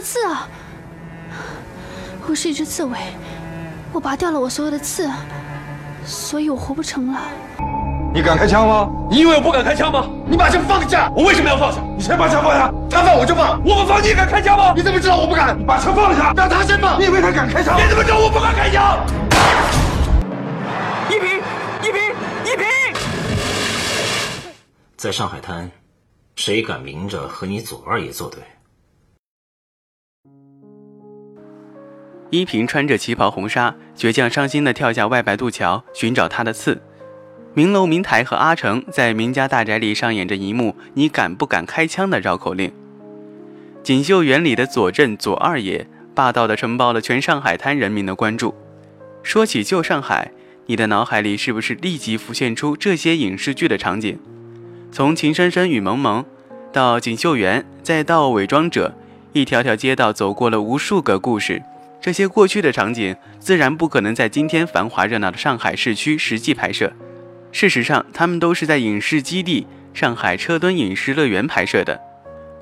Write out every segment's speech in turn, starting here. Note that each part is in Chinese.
刺啊！我是一只刺猬，我拔掉了我所有的刺，所以我活不成了。你敢开枪吗？你以为我不敢开枪吗？你把枪放下！我为什么要放下？你先把枪放下，他放我就放。我不放，你敢开枪吗？你怎么知道我不敢？你把枪放下，让他先放。你以为他敢开枪？你怎么知道我不敢开枪？一平，一平，一平！在上海滩，谁敢明着和你左二爷作对？依萍穿着旗袍红纱，倔强伤心地跳下外白渡桥，寻找他的刺。明楼、明台和阿成在明家大宅里上演着一幕“你敢不敢开枪”的绕口令。锦绣园里的左镇左二爷霸道地承包了全上海滩人民的关注。说起旧上海，你的脑海里是不是立即浮现出这些影视剧的场景？从《情深深雨蒙蒙》到锦绣园，再到《伪装者》，一条条街道走过了无数个故事。这些过去的场景自然不可能在今天繁华热闹的上海市区实际拍摄。事实上，他们都是在影视基地上海车墩影视乐园拍摄的。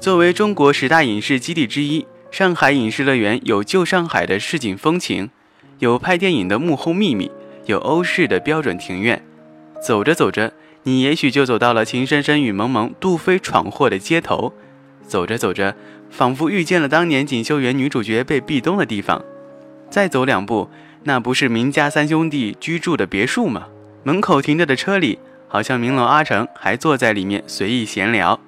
作为中国十大影视基地之一，上海影视乐园有旧上海的市井风情，有拍电影的幕后秘密，有欧式的标准庭院。走着走着，你也许就走到了《情深深雨蒙蒙》杜飞闯祸的街头。走着走着，仿佛遇见了当年锦绣园女主角被壁咚的地方。再走两步，那不是明家三兄弟居住的别墅吗？门口停着的车里，好像明楼阿成还坐在里面随意闲聊。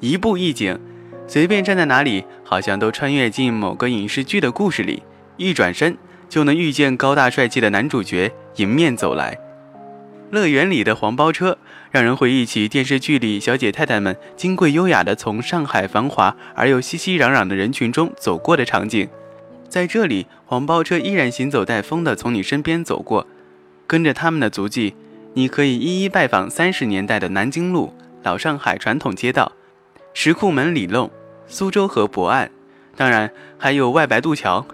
一步一景，随便站在哪里，好像都穿越进某个影视剧的故事里。一转身就能遇见高大帅气的男主角迎面走来。乐园里的黄包车，让人回忆起电视剧里小姐太太们金贵优雅地从上海繁华而又熙熙攘攘的人群中走过的场景。在这里，黄包车依然行走带风地从你身边走过，跟着他们的足迹，你可以一一拜访三十年代的南京路、老上海传统街道、石库门里弄、苏州河泊岸，当然还有外白渡桥。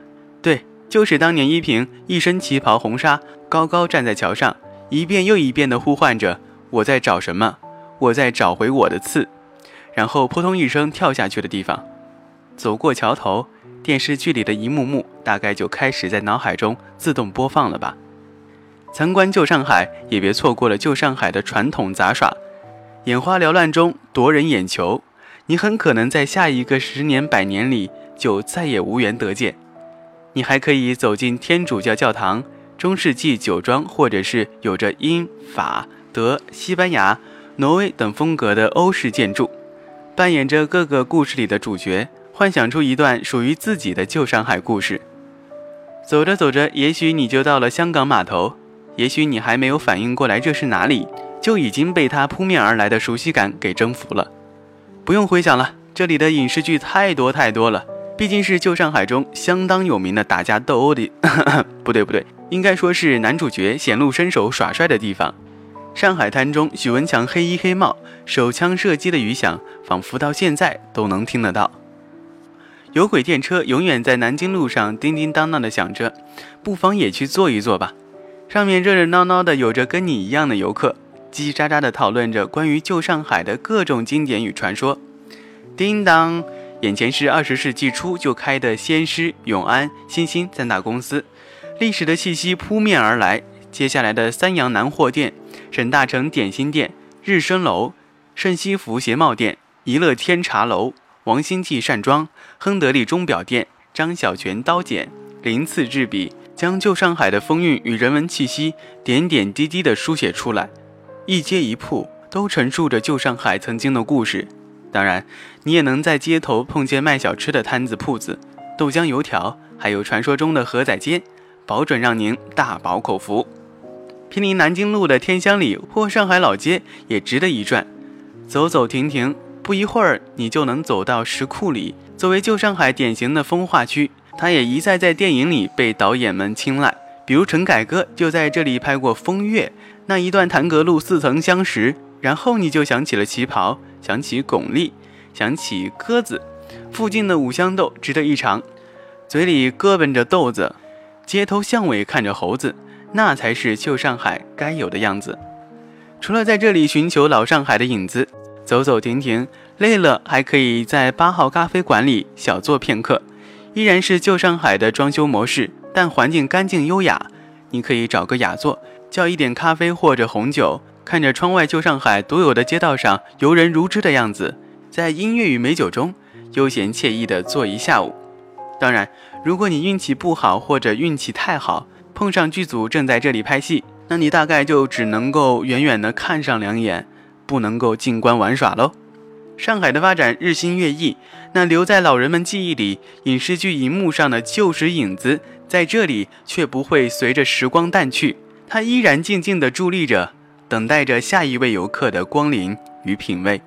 对，就是当年依萍一身旗袍红纱，高高站在桥上。一遍又一遍地呼唤着：“我在找什么？我在找回我的刺。”然后扑通一声跳下去的地方。走过桥头，电视剧里的一幕幕大概就开始在脑海中自动播放了吧。参观旧上海，也别错过了旧上海的传统杂耍，眼花缭乱中夺人眼球。你很可能在下一个十年百年里就再也无缘得见。你还可以走进天主教教堂。中世纪酒庄，或者是有着英、法、德、西班牙、挪威等风格的欧式建筑，扮演着各个故事里的主角，幻想出一段属于自己的旧上海故事。走着走着，也许你就到了香港码头，也许你还没有反应过来这是哪里，就已经被它扑面而来的熟悉感给征服了。不用回想了，这里的影视剧太多太多了，毕竟是旧上海中相当有名的打架斗殴的，不对不对。应该说是男主角显露身手耍帅的地方。上海滩中，许文强黑衣黑帽、手枪射击的余响，仿佛到现在都能听得到。有轨电车永远在南京路上叮叮当当的响着，不妨也去坐一坐吧。上面热热闹闹的，有着跟你一样的游客，叽叽喳喳的讨论着关于旧上海的各种经典与传说。叮当，眼前是二十世纪初就开的先施、永安、新兴三大公司。历史的气息扑面而来。接下来的三阳南货店、沈大成点心店、日升楼、盛西服鞋帽店、怡乐天茶楼、王兴记善庄、亨德利钟表店、张小泉刀剪、鳞次制笔，将旧上海的风韵与人文气息点点滴滴地书写出来。一街一铺都陈述着旧上海曾经的故事。当然，你也能在街头碰见卖小吃的摊子铺子，豆浆油条，还有传说中的河仔街。保准让您大饱口福。毗邻南京路的天香里或上海老街也值得一转，走走停停，不一会儿你就能走到石库里。作为旧上海典型的风化区，它也一再在电影里被导演们青睐。比如陈凯歌就在这里拍过《风月》，那一段谭阁路似曾相识，然后你就想起了旗袍，想起巩俐，想起鸽子。附近的五香豆值得一尝，嘴里咯嘣着豆子，街头巷尾看着猴子，那才是旧上海该有的样子。除了在这里寻求老上海的影子，走走停停，累了还可以在八号咖啡馆里小坐片刻，依然是旧上海的装修模式。但环境干净优雅，你可以找个雅座，叫一点咖啡或者红酒，看着窗外旧上海独有的街道上游人如织的样子，在音乐与美酒中悠闲惬意地坐一下午。当然，如果你运气不好或者运气太好，碰上剧组正在这里拍戏，那你大概就只能够远远地看上两眼，不能够静观玩耍喽。上海的发展日新月异，那留在老人们记忆里影视剧荧幕上的旧时影子。在这里却不会随着时光淡去，它依然静静地伫立着，等待着下一位游客的光临与品味。